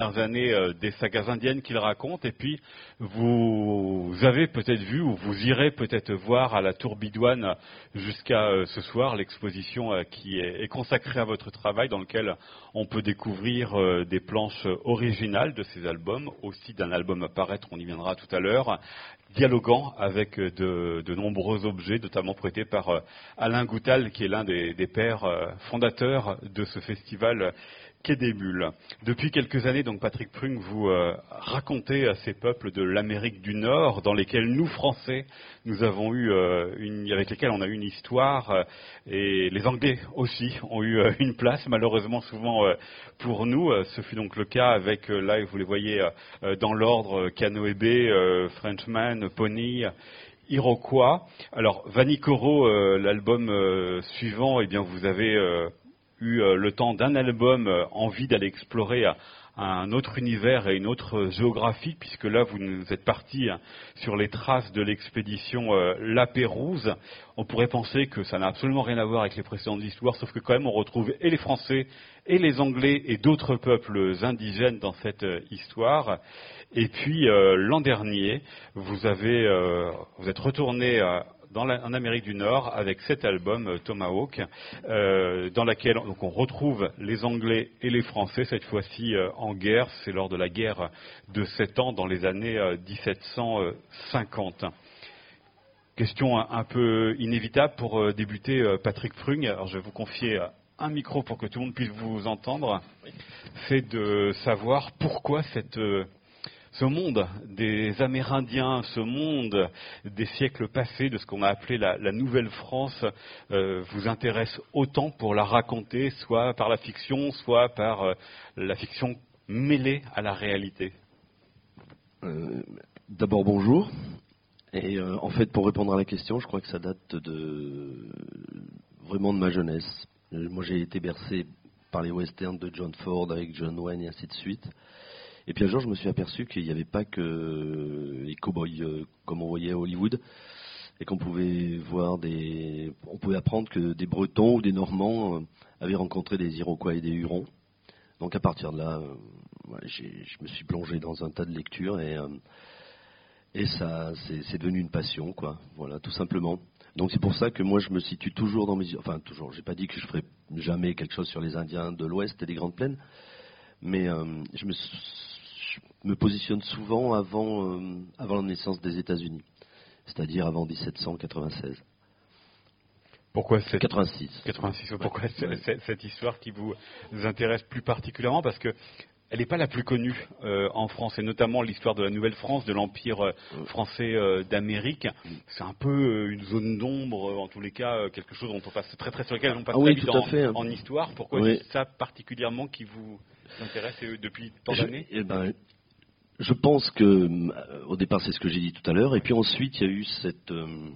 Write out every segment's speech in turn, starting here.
années euh, des sagas indiennes qu'il raconte. Et puis vous avez peut-être vu ou vous irez peut-être voir à la Tour Bidouane jusqu'à euh, ce soir l'exposition euh, qui est consacrée à votre travail dans lequel on peut découvrir des planches originales de ces albums, aussi d'un album à paraître, on y viendra tout à l'heure, dialoguant avec de, nombreux objets, notamment prêtés par Alain Goutal qui est l'un des, des pères fondateurs de ce festival Quai des. Depuis quelques années, donc Patrick Prung, vous euh, racontez à ces peuples de l'Amérique du Nord, dans lesquels nous Français, nous avons eu euh, une, avec lesquels on a eu une histoire, euh, et les Anglais aussi ont eu une place, malheureusement souvent pour nous. ce fut donc le cas avec, là vous les voyez dans l'ordre, Canoë Frenchman, Pony. Iroquois. Alors, Vanicoro, l'album suivant, eh bien, vous avez eu euh, le temps d'un album euh, envie d'aller explorer euh, un autre univers et une autre géographie, puisque là, vous êtes parti hein, sur les traces de l'expédition La Pérouse. On pourrait penser que ça n'a absolument rien à voir avec les précédentes histoires, sauf que quand même, on retrouve et les Français et les Anglais et d'autres peuples indigènes dans cette histoire. Et puis, l'an dernier, vous avez, vous êtes retourné en Amérique du Nord avec cet album euh, Tomahawk, euh, dans laquelle on retrouve les Anglais et les Français, cette fois-ci euh, en guerre. C'est lors de la guerre de sept ans dans les années 1750. Question un, peu inévitable pour débuter, Patrick Prung. Alors je vais vous confier un micro pour que tout le monde puisse vous entendre. C'est de savoir pourquoi cette ce monde des Amérindiens, ce monde des siècles passés, de ce qu'on a appelé la, Nouvelle-France, euh, vous intéresse autant pour la raconter, soit par la fiction, soit par euh, la fiction mêlée à la réalité euh, D'abord, bonjour. Et en fait, pour répondre à la question, je crois que ça date de vraiment de ma jeunesse. Moi, j'ai été bercé par les westerns de John Ford avec John Wayne et ainsi de suite. Et puis un jour, je me suis aperçu qu'il n'y avait pas que les cow-boys euh, comme on voyait à Hollywood, et qu'on pouvait voir des, on pouvait apprendre que des Bretons ou des Normands euh, avaient rencontré des Iroquois et des Hurons. Donc à partir de là, euh, je me suis plongé dans un tas de lectures et et ça, c'est devenu une passion, quoi. Voilà, tout simplement. Donc c'est pour ça que moi je me situe toujours dans mes, enfin toujours. J'ai pas dit que je ferais jamais quelque chose sur les Indiens de l'Ouest et des Grandes Plaines, mais je me me positionne souvent avant, euh, avant la naissance des États-Unis, c'est-à-dire avant 1796. Pourquoi cette, 86. 86. Pourquoi cette, histoire qui vous intéresse plus particulièrement? Parce que elle n'est pas la plus connue euh, en France, et notamment l'histoire de la Nouvelle-France, de l'Empire euh, français d'Amérique. C'est un peu une zone d'ombre, en tous les cas, quelque chose dont on passe très très sur lequel on passe ah oui, tout fait. en histoire. Pourquoi c'est ça particulièrement qui vous depuis tant d'années eh ben, je pense que, euh, au départ, c'est ce que j'ai dit tout à l'heure, et puis ensuite, il y a eu cette, euh,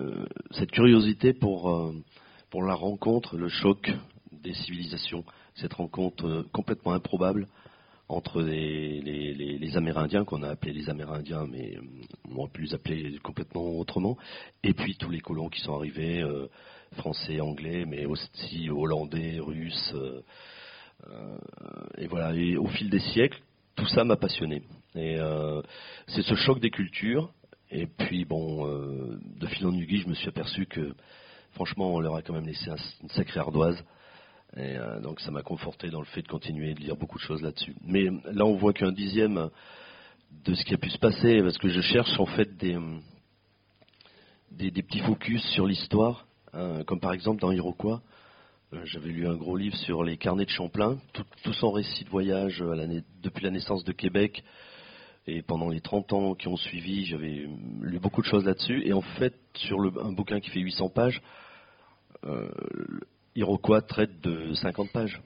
euh, cette curiosité pour, pour la rencontre, le choc des civilisations, cette rencontre complètement improbable entre les, les, les, Amérindiens, qu'on a appelés les Amérindiens, mais on aurait pu les appeler complètement autrement, et puis tous les colons qui sont arrivés, français, anglais, mais aussi hollandais, russes. Et voilà, et au fil des siècles, tout ça m'a passionné. Et euh, c'est ce choc des cultures. Et puis, bon, euh, de fil en aiguille, je me suis aperçu que, franchement, on leur a quand même laissé une sacrée ardoise. Et euh, donc, ça m'a conforté dans le fait de continuer de lire beaucoup de choses là-dessus. Mais là, on voit qu'un dixième de ce qui a pu se passer, parce que je cherche en fait des, des, petits focus sur l'histoire, hein, comme par exemple dans Iroquois. Euh, j'avais lu un gros livre sur les carnets de Champlain, tout, son récit de voyage depuis la naissance de Québec. Et pendant les 30 ans qui ont suivi, j'avais lu beaucoup de choses là-dessus. Et en fait, sur un bouquin qui fait 800 pages, euh, Iroquois traite de 50 pages.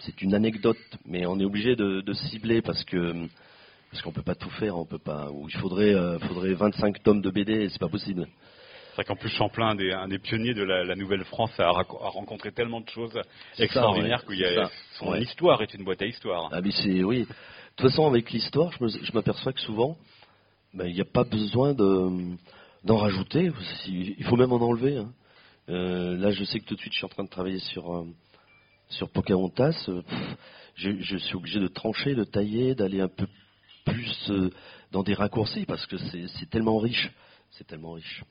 C'est une anecdote, mais on est obligé de, cibler parce que parce qu'on peut pas tout faire, on peut pas. Ou il faudrait euh, faudrait 25 tomes de BD, c'est pas possible. C'est vrai qu'en plus Champlain, un des, pionniers de la, Nouvelle-France, a, rencontré tellement de choses extraordinaires que son histoire est une boîte à histoire. Ah mais c'est oui. De toute façon, avec l'histoire, je m'aperçois que souvent, ben, il n'y a pas besoin d'en rajouter. Il faut même en enlever. Hein. Euh, là, je sais que tout de suite, je suis en train de travailler sur Sur Pocahontas, je, suis obligé de trancher, de tailler, d'aller un peu plus dans des raccourcis parce que c'est tellement riche. C'est tellement riche.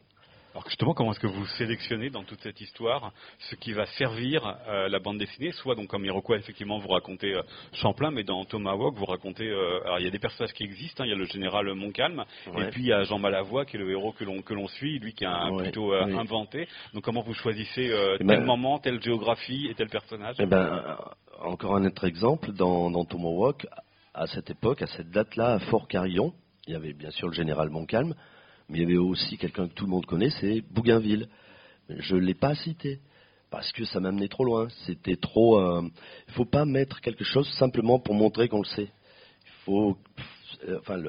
Alors justement, comment est-ce que vous sélectionnez dans toute cette histoire ce qui va servir euh, la bande dessinée Soit donc comme Iroquois, effectivement, vous racontez euh, Champlain, mais dans Tomahawk, vous racontez... Euh, alors il y a des personnages qui existent, hein. il y a le général Montcalm, et puis il y a Jean Malavoie, qui est le héros que l'on que l'on suit, lui qui a plutôt inventé. Donc comment vous choisissez eh tel ben, moment, telle géographie et tel personnage? Eh ben, Encore un autre exemple, dans, dans Tomahawk, à cette époque, à cette date-là, à Fort Carillon, il y avait bien sûr le général Montcalm, mais il y avait aussi quelqu'un que tout le monde connaît, c'est Bougainville. Je ne l'ai pas cité parce que ça m'amenait trop loin. C'était trop. Il euh, ne faut pas mettre quelque chose simplement pour montrer qu'on le sait. Il faut. Euh, enfin,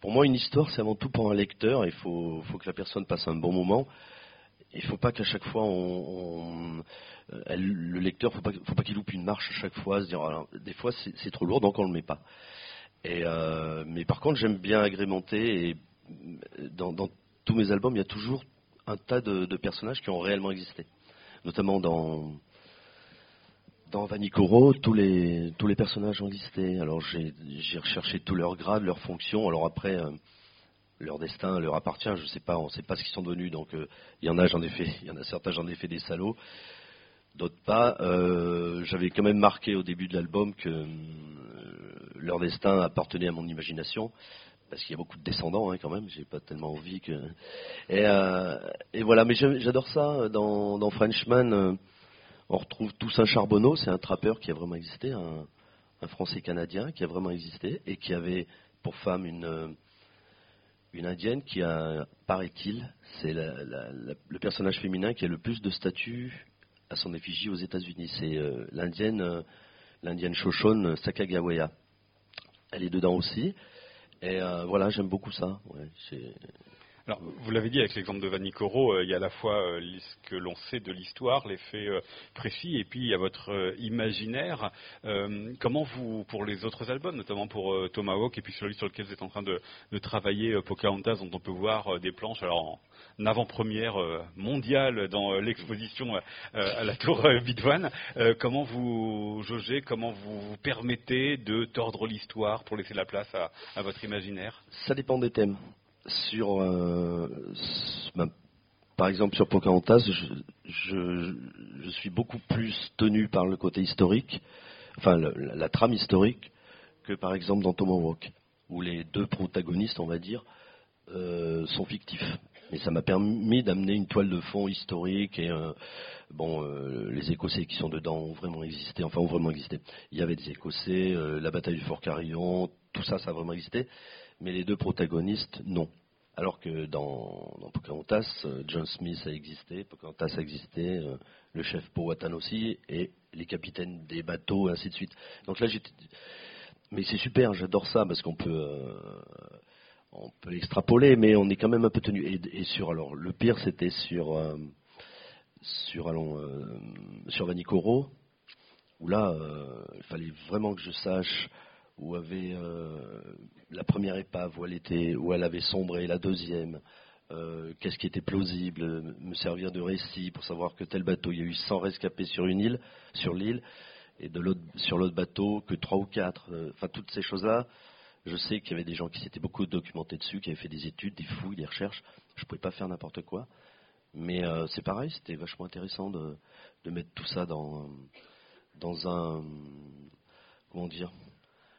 pour moi, une histoire, c'est avant tout pour un lecteur. Il faut, faut, que la personne passe un bon moment. Il ne faut pas qu'à chaque fois, euh, le lecteur, il ne faut pas qu'il loupe une marche à chaque fois. Se dire, des fois, c'est trop lourd, donc on ne le met pas. Et, mais par contre, j'aime bien agrémenter et dans, tous mes albums, il y a toujours un tas de, personnages qui ont réellement existé. Notamment dans, dans les, tous les personnages ont existé. Alors j'ai recherché tous leurs grades, leurs fonctions. Alors après, euh, leur destin leur appartient. Je ne sais pas, on ne sait pas ce qu'ils sont devenus. Donc euh, il y en a, j'en ai fait, il y en a certains, j'en ai fait des salauds. D'autres pas. Euh, j'avais quand même marqué au début de l'album que leur destin appartenait à mon imagination parce qu'il y a beaucoup de descendants hein, quand même, j'ai pas tellement envie que. Et, euh, voilà, mais j'adore ça. Dans, Frenchman, euh, on retrouve Toussaint Charbonneau, c'est un trappeur qui a vraiment existé, un, Français canadien qui a vraiment existé et qui avait pour femme une, euh, une indienne qui a, paraît-il, c'est le personnage féminin qui a le plus de statut à son effigie aux États-Unis. C'est l'indienne, l'indienne Shoshone Sakagawea. Elle est dedans aussi. Et euh, voilà, j'aime beaucoup ça. Vous l'avez dit avec l'exemple de Vanicoro, euh, il y a à la fois euh, ce que l'on sait de l'histoire, les faits précis, et puis il y a votre imaginaire. comment vous, pour les autres albums, notamment pour Tomahawk, et puis celui sur lequel vous êtes en train de, travailler, Pocahontas, dont on peut voir des planches, alors avant-première euh, mondiale dans euh, l'exposition euh, à la Tour Bidouane. comment vous jaugez, comment vous vous permettez de tordre l'histoire pour laisser la place à, votre imaginaire? Ça dépend des thèmes. Sur, par exemple, sur Pocahontas, je, je, suis beaucoup plus tenu par le côté historique, enfin la, trame historique, que par exemple dans Tomahawk, où les deux protagonistes, on va dire, sont fictifs. Mais ça m'a permis d'amener une toile de fond historique et euh, bon, euh, les Écossais qui sont dedans ont vraiment existé, enfin ont vraiment existé. Il y avait des Écossais, euh, la bataille du Fort Carillon, tout ça, ça a vraiment existé. Mais les deux protagonistes, non. Alors que dans, dans Pocahontas, John Smith a existé, Pocahontas a existé, le chef Powhatan aussi, et les capitaines des bateaux, et ainsi de suite. Donc là. Mais c'est super, j'adore ça parce qu'on peut on peut extrapoler, mais on est quand même un peu tenu. Et, sur alors le pire, c'était sur euh, sur euh, Vanicoro, où là, euh, il fallait vraiment que je sache où avait la première épave, où elle était, où elle avait sombré, la deuxième. Qu'est-ce qui était plausible, me servir de récit pour savoir que tel bateau, il y a eu 100 rescapés sur une île, sur l'île, et de l'autre, sur l'autre bateau que trois ou quatre. Enfin, toutes ces choses-là, je sais qu'il y avait des gens qui s'étaient beaucoup documentés dessus, qui avaient fait des études, des fouilles, des recherches. Je ne pouvais pas faire n'importe quoi. Mais euh, c'est pareil, c'était vachement intéressant de, mettre tout ça dans un. Comment dire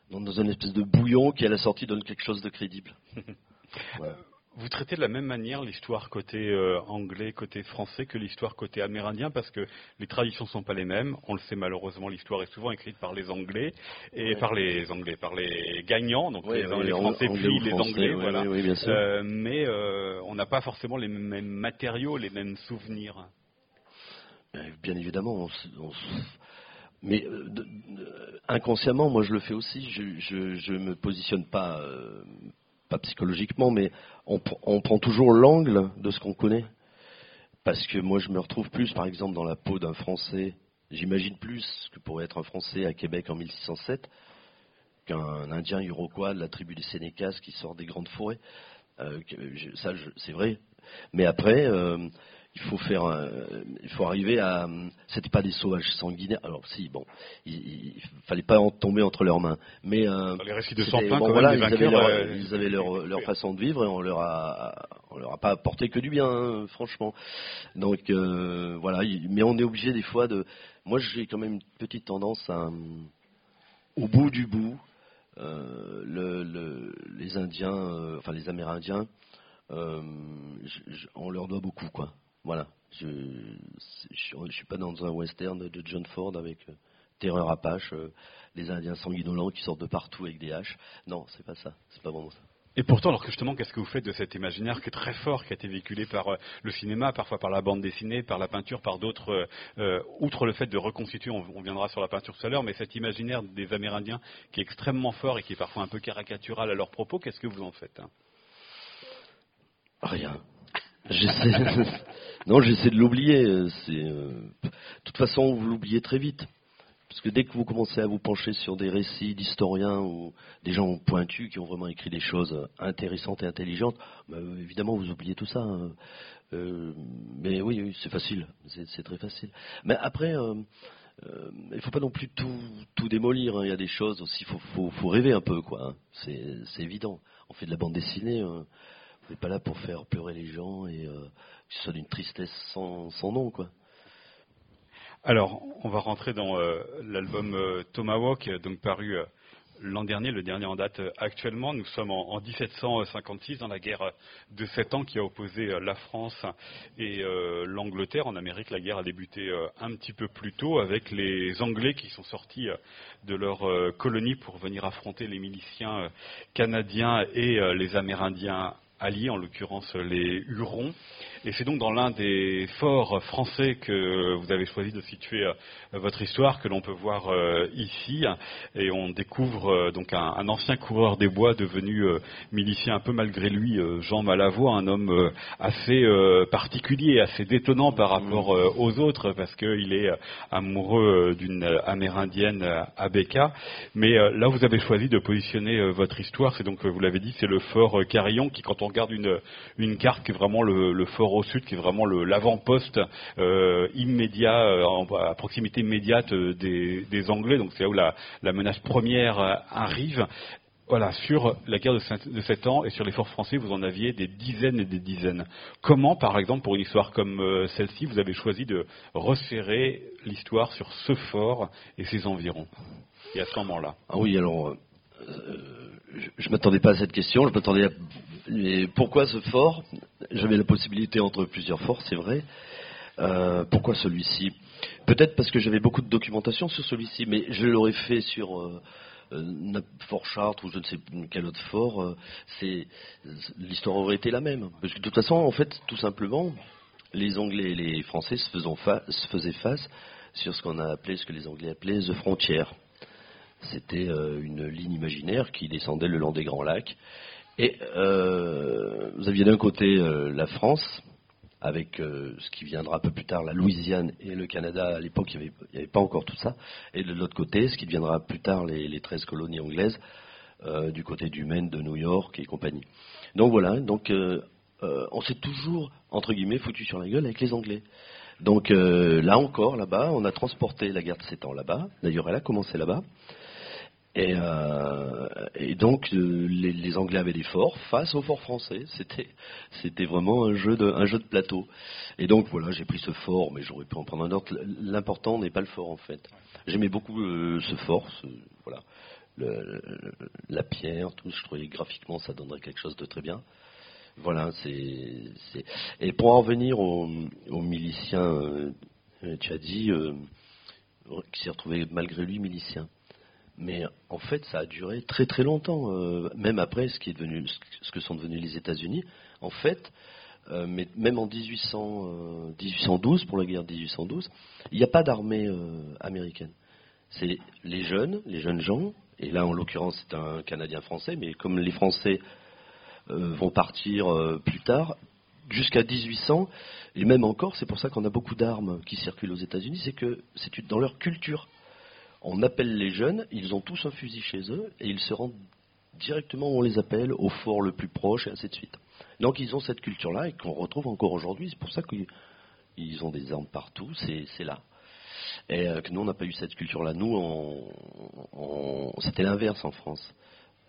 dans, dans une espèce de bouillon qui, à la sortie, donne quelque chose de crédible. Vous traitez de la même manière l'histoire côté euh, anglais, côté français que l'histoire côté amérindien parce que les traditions ne sont pas les mêmes. On le sait malheureusement, l'histoire est souvent écrite par les Anglais et par les Anglais, par les gagnants, donc les, Français puis les Anglais, voilà. Euh, mais euh, on n'a pas forcément les mêmes matériaux, les mêmes souvenirs. Bien évidemment, mais inconsciemment, moi je le fais aussi. Je ne me positionne pas pas psychologiquement, mais on, prend toujours l'angle de ce qu'on connaît. Parce que moi, je me retrouve plus, par exemple, dans la peau d'un Français. J'imagine plus que pourrait être un Français à Québec en 1607 qu'un Indien iroquois de la tribu des Sénécas qui sort des grandes forêts. Euh, ça, c'est vrai. Mais après, euh, il faut faire, il faut arriver à. C'était pas des sauvages sanguinaires. Alors si, bon, il, il fallait pas en tomber entre leurs mains. Mais les récits de bon, voilà, ils, avaient leur, ils avaient leur, leur, façon de vivre et on leur a, on leur a pas apporté que du bien, hein, franchement. Donc voilà, mais on est obligé des fois de. Moi, j'ai quand même une petite tendance à, au bout du bout, euh, le, les Indiens, euh, enfin les Amérindiens, euh, on leur doit beaucoup, quoi. Voilà. Je, je, suis pas dans un western de John Ford avec Terreur Apache, les Indiens sanguinolents qui sortent de partout avec des haches. Non, c'est pas ça. C'est pas vraiment ça. Et pourtant, alors que justement, qu'est-ce que vous faites de cet imaginaire qui est très fort, qui a été véhiculé par euh, le cinéma, parfois par la bande dessinée, par la peinture, par d'autres, euh, euh, outre le fait de reconstituer, on, viendra sur la peinture tout à l'heure, mais cet imaginaire des Amérindiens qui est extrêmement fort et qui est parfois un peu caricatural à leurs propos, qu'est-ce que vous en faites hein? Rien. J'essaie. Non, j'essaie de l'oublier. De toute façon, vous l'oubliez très vite. Parce que dès que vous commencez à vous pencher sur des récits d'historiens ou des gens pointus qui ont vraiment écrit des choses intéressantes et intelligentes, bah, évidemment vous oubliez tout ça. Hein. Euh, mais oui, c'est facile, c'est très facile. Mais après, euh, euh, il ne faut pas non plus tout, démolir. Hein. Il y a des choses aussi, il faut, rêver un peu, quoi. Hein. C'est évident. On fait de la bande dessinée. Vous n'êtes pas là pour faire pleurer les gens et que ce soit d'une tristesse sans, nom, quoi. Alors, on va rentrer dans euh, l'album euh, Tomahawk, donc paru euh, l'an dernier, le dernier en date actuellement. Nous sommes en, 1756 dans la guerre de sept ans qui a opposé la France et l'Angleterre. En Amérique, la guerre a débuté un petit peu plus tôt avec les Anglais qui sont sortis de leur colonie pour venir affronter les miliciens canadiens et les Amérindiens alliés, en l'occurrence les Hurons. Et c'est donc dans l'un des forts français que vous avez choisi de situer euh, votre histoire que l'on peut voir euh, ici. Et on découvre euh, donc un, ancien coureur des bois devenu milicien un peu malgré lui, Jean Malavoie, un homme assez particulier, assez détonnant par rapport aux autres parce qu'il est amoureux d'une amérindienne Abeka. Mais là, vous avez choisi de positionner votre histoire. C'est donc, vous l'avez dit, c'est le fort Carillon qui, quand on regarde une, une carte, qui est vraiment le, le fort au sud, qui est vraiment l'avant-poste euh, immédiat, euh, à proximité immédiate euh, des, Anglais. Donc c'est là où la, menace première arrive. Voilà, sur la guerre de, de 7 ans et sur les forts français, vous en aviez des dizaines et des dizaines. Comment, par exemple, pour une histoire comme celle-ci, vous avez choisi de resserrer l'histoire sur ce fort et ses environs? Et à ce moment-là Ah oui, alors, je ne m'attendais pas à cette question. Je m'attendais à pourquoi ce fort? J'avais la possibilité entre plusieurs forts, c'est vrai. Euh, pourquoi celui-ci? Peut-être parce que j'avais beaucoup de documentation sur celui-ci, mais je l'aurais fait sur euh, euh, Fort Chartres ou je ne sais quel autre fort. l'histoire aurait été la même. Parce que de toute façon, en fait, tout simplement, les Anglais et les Français se, faisaient face sur ce qu'on a appelé, ce que les Anglais appelaient the frontier. C'était une ligne imaginaire qui descendait le long des Grands Lacs et euh, vous aviez d'un côté euh, la France, avec euh, ce qui viendra un peu plus tard, la Louisiane et le Canada. À l'époque, il n'y avait, pas encore tout ça. Et de l'autre côté, ce qui deviendra plus tard les, les 13 colonies anglaises, du côté du Maine, de New York et compagnie. Donc voilà, donc on s'est toujours, entre guillemets, foutu sur la gueule avec les Anglais. Donc là encore, là-bas, on a transporté la guerre de 7 ans là-bas. D'ailleurs, elle a commencé là-bas. Et, euh, et donc euh, les, Anglais avaient des forts face aux forts français. C'était, c'était vraiment un jeu de, un jeu de plateau. Et donc voilà, j'ai pris ce fort, mais j'aurais pu en prendre un autre. L'important n'est pas le fort en fait. J'aimais beaucoup euh, ce fort, voilà, la pierre, tout. Je trouvais graphiquement ça donnerait quelque chose de très bien. Voilà, c'est, c'est... et pour en revenir aux, aux miliciens, tu as dit, qui s'est retrouvé malgré lui milicien. Mais en fait, ça a duré très très longtemps, euh, même après ce, qui est devenu, ce que sont devenus les États-Unis. En fait, euh, mais même en 1800, 1812, euh, pour la guerre de 1812, il n'y a pas d'armée américaine. C'est les jeunes, les jeunes gens, et là en l'occurrence c'est un Canadien français, mais comme les Français vont partir plus tard, jusqu'à 1800, et même encore, c'est pour ça qu'on a beaucoup d'armes qui circulent aux États-Unis, c'est que c'est dans leur culture on appelle les jeunes, ils ont tous un fusil chez eux et ils se rendent directement où on les appelle, au fort le plus proche et ainsi de suite. Donc ils ont cette culture-là et qu'on retrouve encore aujourd'hui. C'est pour ça que ils ont des armes partout, c'est là. Et euh, que nous, on n'a pas eu cette culture-là. Nous, on, c'était l'inverse en France,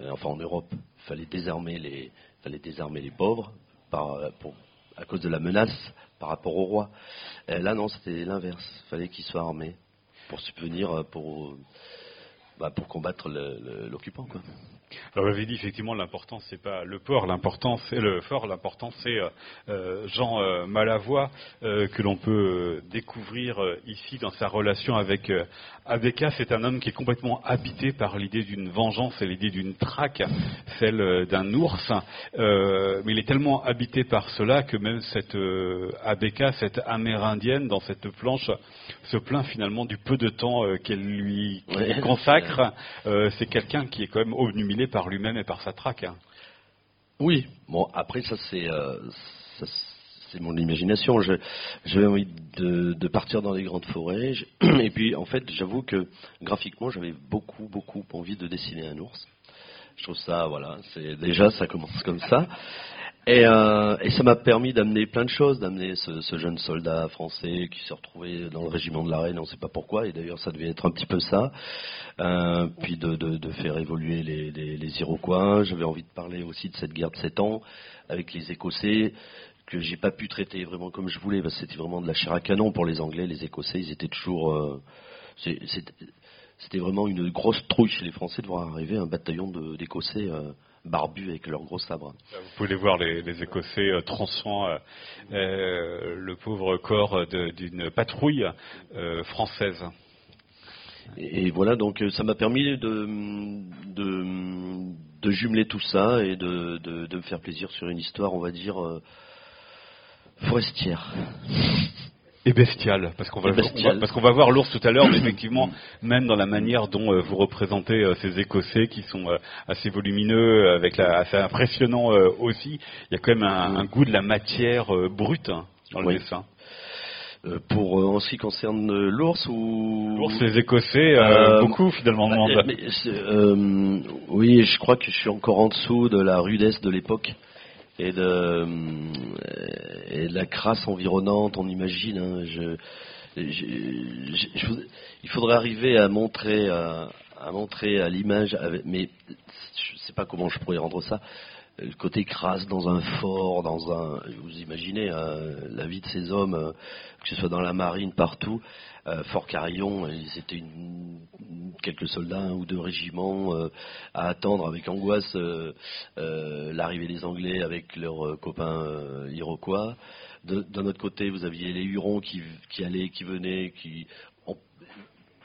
euh, enfin en Europe. Il fallait désarmer les, fallait désarmer les pauvres par, pour, à cause de la menace par rapport au roi. là, non, c'était l'inverse. Il fallait qu'ils soient armés pour subvenir, pour, bah, pour combattre l'occupant. quoi. Alors, vous avez dit effectivement l'important c'est pas le port, l'important c'est le fort, l'important c'est euh, euh, Jean euh, Malavoie que l'on peut découvrir ici dans sa relation avec Abeka. C'est un homme qui est complètement habité par l'idée d'une vengeance et l'idée d'une traque, celle d'un ours. mais il est tellement habité par cela que même cette Abeka, cette Amérindienne dans cette planche, se plaint finalement du peu de temps qu'elle lui consacre. c'est quelqu'un qui est quand même obnubilé par lui-même et par sa traque. Hein. Oui, bon, après, ça, c'est. Euh, c'est mon imagination. J'avais envie de, partir dans les grandes forêts. Et puis, en fait, j'avoue que graphiquement, j'avais beaucoup, beaucoup envie de dessiner un ours. Je trouve ça, voilà, déjà, ça commence comme ça. Euh, et, ça m'a permis d'amener plein de choses, d'amener ce, jeune soldat français qui s'est retrouvé dans le régiment de la Reine, on ne sait pas pourquoi, et d'ailleurs ça devait être un petit peu ça, euh, puis de, faire évoluer les, Iroquois. J'avais envie de parler aussi de cette guerre de 7 ans avec les Écossais que j'ai pas pu traiter vraiment comme je voulais, parce que c'était vraiment de la chair à canon pour les Anglais, les Écossais, ils étaient toujours... Euh, c'était vraiment une grosse trouille chez les Français de voir arriver un bataillon d'Écossais barbus avec leurs gros sabres. Vous pouvez voir les, Écossais euh, euh, euh, le pauvre corps d'une patrouille euh, française. Et, voilà, donc ça m'a permis de, de, jumeler tout ça et de, de, me faire plaisir sur une histoire, on va dire, forestière et bestial, parce qu'on va, parce qu'on va voir l'ours tout à l'heure, mais effectivement, même dans la manière dont euh, vous représentez euh, ces Écossais qui sont euh, assez volumineux, avec la, assez impressionnant aussi, il y a quand même un, goût de la matière brute hein, dans le dessin. pour en ce qui concerne l'ours ou? L'ours les Écossais beaucoup finalement bah, oui je crois que je suis encore en dessous de la rudesse de l'époque et de, euh, et de la crasse environnante, on imagine. Hein, il faudrait arriver à montrer à, montrer à l'image, mais je ne sais pas comment je pourrais rendre ça. Le côté crasse dans un fort, dans un, vous imaginez hein, la vie de ces hommes, euh, que ce soit dans la marine, partout. Euh, Fort Carillon, ils étaient une, quelques soldats, ou deux régiments, euh, à attendre avec angoisse l'arrivée des Anglais avec leurs copains iroquois. D'un autre côté, vous aviez les Hurons qui, allaient, qui venaient, qui on, vous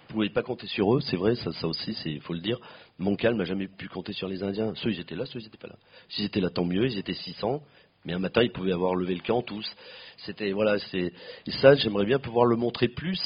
pouvez pas compter sur eux, c'est vrai, ça, ça aussi, il faut le dire. Montcalm n'a jamais pu compter sur les Indiens. Ceux, ils étaient là, ceux, ils n'étaient pas là. S'ils étaient là, tant mieux, ils étaient 600. Mais un matin, ils pouvaient avoir levé le camp tous. C'était voilà, c'est ça. J'aimerais bien pouvoir le montrer plus,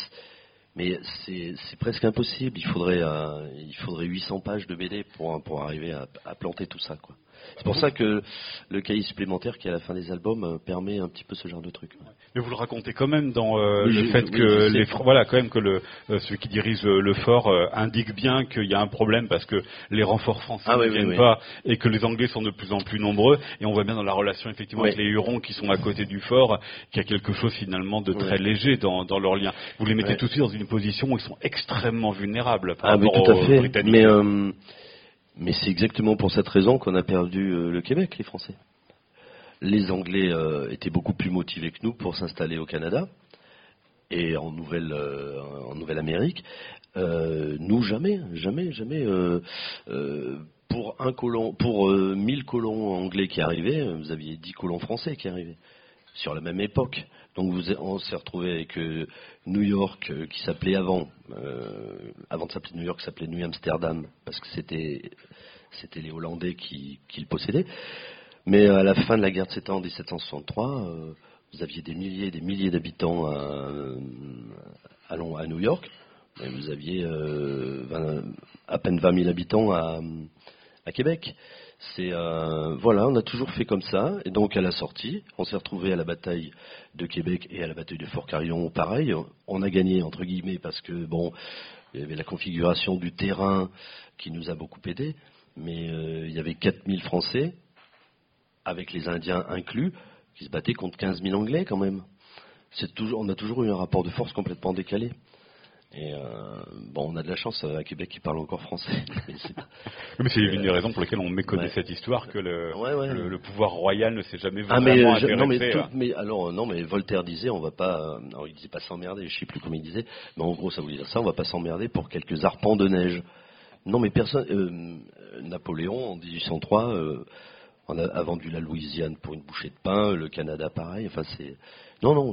mais c'est presque impossible. Il faudrait euh, il faudrait 800 pages de BD pour pour arriver à, à planter tout ça, quoi. C'est pour ça que le cahier supplémentaire qui est à la fin des albums euh, permet un petit peu ce genre de truc. Mais vous le racontez quand même dans euh, le fait que les voilà quand même que le euh, celui qui dirige le fort indique bien qu'il y a un problème parce que les renforts français ah ne viennent pas et que les Anglais sont de plus en plus nombreux et on voit bien dans la relation effectivement avec les Hurons qui sont à côté du fort qu'il y a quelque chose finalement de très léger dans, dans leur lien. Vous les mettez tout de suite dans une position où ils sont extrêmement vulnérables par ah, rapport tout à fait. Britanniques. Mais, mais c'est exactement pour cette raison qu'on a perdu euh, le Québec, les Français. Les Anglais euh, étaient beaucoup plus motivés que nous pour s'installer au Canada et en Nouvelle, euh, en Nouvelle Amérique. nous jamais, jamais, jamais. pour un colon, pour 1000 colons anglais qui arrivaient, vous aviez 10 colons français qui arrivaient sur la même époque. Donc vous, on s'est retrouvé avec euh, New York euh, qui s'appelait avant, euh, avant de s'appeler New York, s'appelait New Amsterdam parce que c'était c'était les Hollandais qui, le possédaient. Mais à la fin de la guerre de 7 ans en 1763, vous aviez des milliers et des milliers d'habitants à, à, New York. Et vous aviez à peine 20 000 habitants à Québec. C'est euh, voilà, on a toujours fait comme ça. Et donc à la sortie, on s'est retrouvé à la bataille de Québec et à la bataille de Fort Carillon, pareil. On a gagné entre guillemets parce que bon, il y avait la configuration du terrain qui nous a beaucoup aidé. Mais euh, il y avait 4000 Français, avec les Indiens inclus, qui se battaient contre 15 000 Anglais quand même. toujours, on a toujours eu un rapport de force complètement décalé. Et euh, bon, on a de la chance à Québec qui parle encore français. Mais c'est une des raisons pour lesquelles on méconnaît cette histoire que le, le, pouvoir royal ne s'est jamais vraiment ah, mais, non, mais, mais, alors non, mais Voltaire disait on va pas, alors il disait pas s'emmerder, je sais plus comment il disait, mais en gros ça voulait dire ça, on va pas s'emmerder pour quelques arpents de neige. Non, mais personne. Euh, Napoléon en 1803 euh, a, vendu la Louisiane pour une bouchée de pain, le Canada pareil. Enfin c'est non, non,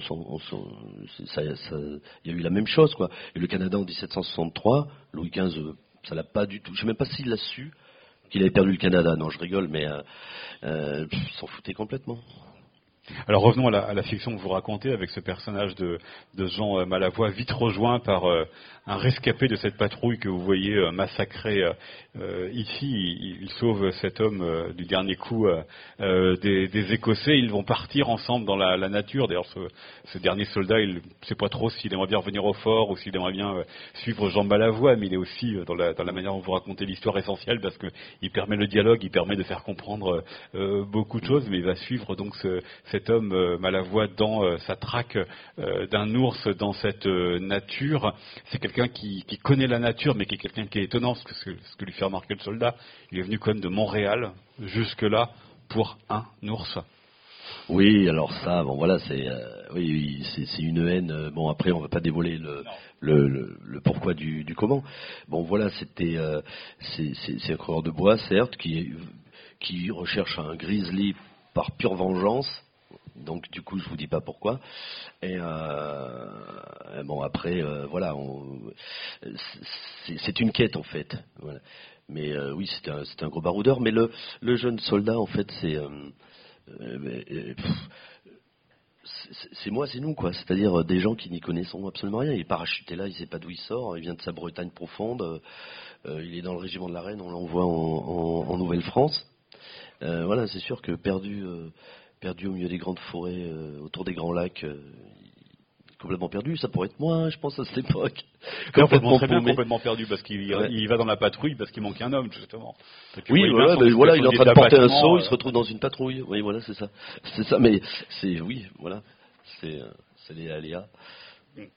il y a eu la même chose, quoi. Et le Canada en 1763, Louis XV, ça l'a pas du tout. Je sais même pas s'il l'a su qu'il avait perdu le Canada. Non, je rigole, mais euh, euh s'en foutait complètement. Alors revenons à la, fiction que vous racontez avec ce personnage de, Jean euh, Malavoie, vite rejoint par euh, un rescapé de cette patrouille que vous voyez euh, massacré ici. Il, sauve cet homme du dernier coup des, Écossais. Ils vont partir ensemble dans la, nature. D'ailleurs, ce, dernier soldat, il ne sait pas trop s'il aimerait bien revenir au fort ou s'il aimerait bien suivre Jean Malavoie, mais il est aussi dans la, manière dont vous racontez l'histoire essentielle parce qu'il permet le dialogue, il permet de faire comprendre beaucoup de choses, mais il va suivre donc ce cet homme euh, Malavoie dans euh, sa traque euh, d'un ours dans cette nature. C'est quelqu'un qui, connaît la nature, mais qui est quelqu'un qui est étonnant, ce que, lui fait remarquer le soldat. Il est venu quand même de Montréal jusque-là pour un ours. Oui, alors ça, bon voilà, c'est oui, c'est une haine. Bon après, on va pas dévoiler le, le, pourquoi du, du, comment. Bon voilà, c'était c'est un coureur de bois certes qui qui recherche un grizzly par pure vengeance donc du coup, je vous dis pas pourquoi. Et euh, bon, après, euh, voilà, c'est une quête en fait. Mais euh, oui, c'est un, un, gros baroudeur. Mais le, jeune soldat, en fait, c'est c'est moi, c'est nous, quoi. C'est-à-dire des gens qui n'y connaissent absolument rien. Il est parachuté là, il sait pas d'où il sort. Il vient de sa Bretagne profonde. il est dans le régiment de la Reine. On l'envoie en, en Nouvelle-France. voilà, c'est sûr que perdu perdu au milieu des grandes forêts, euh, autour des grands lacs. Euh, complètement perdu, ça pourrait être moi, je pense, à cette époque. Complètement, très bien, complètement perdu, parce qu'il il va dans la patrouille, parce qu'il manque un homme, justement. Oui, voilà, mais voilà il est en train de porter un saut, il se euh. retrouve dans une patrouille. Oui, voilà, c'est ça. C'est ça, mais c'est, oui, voilà, c'est, c'est les aléas.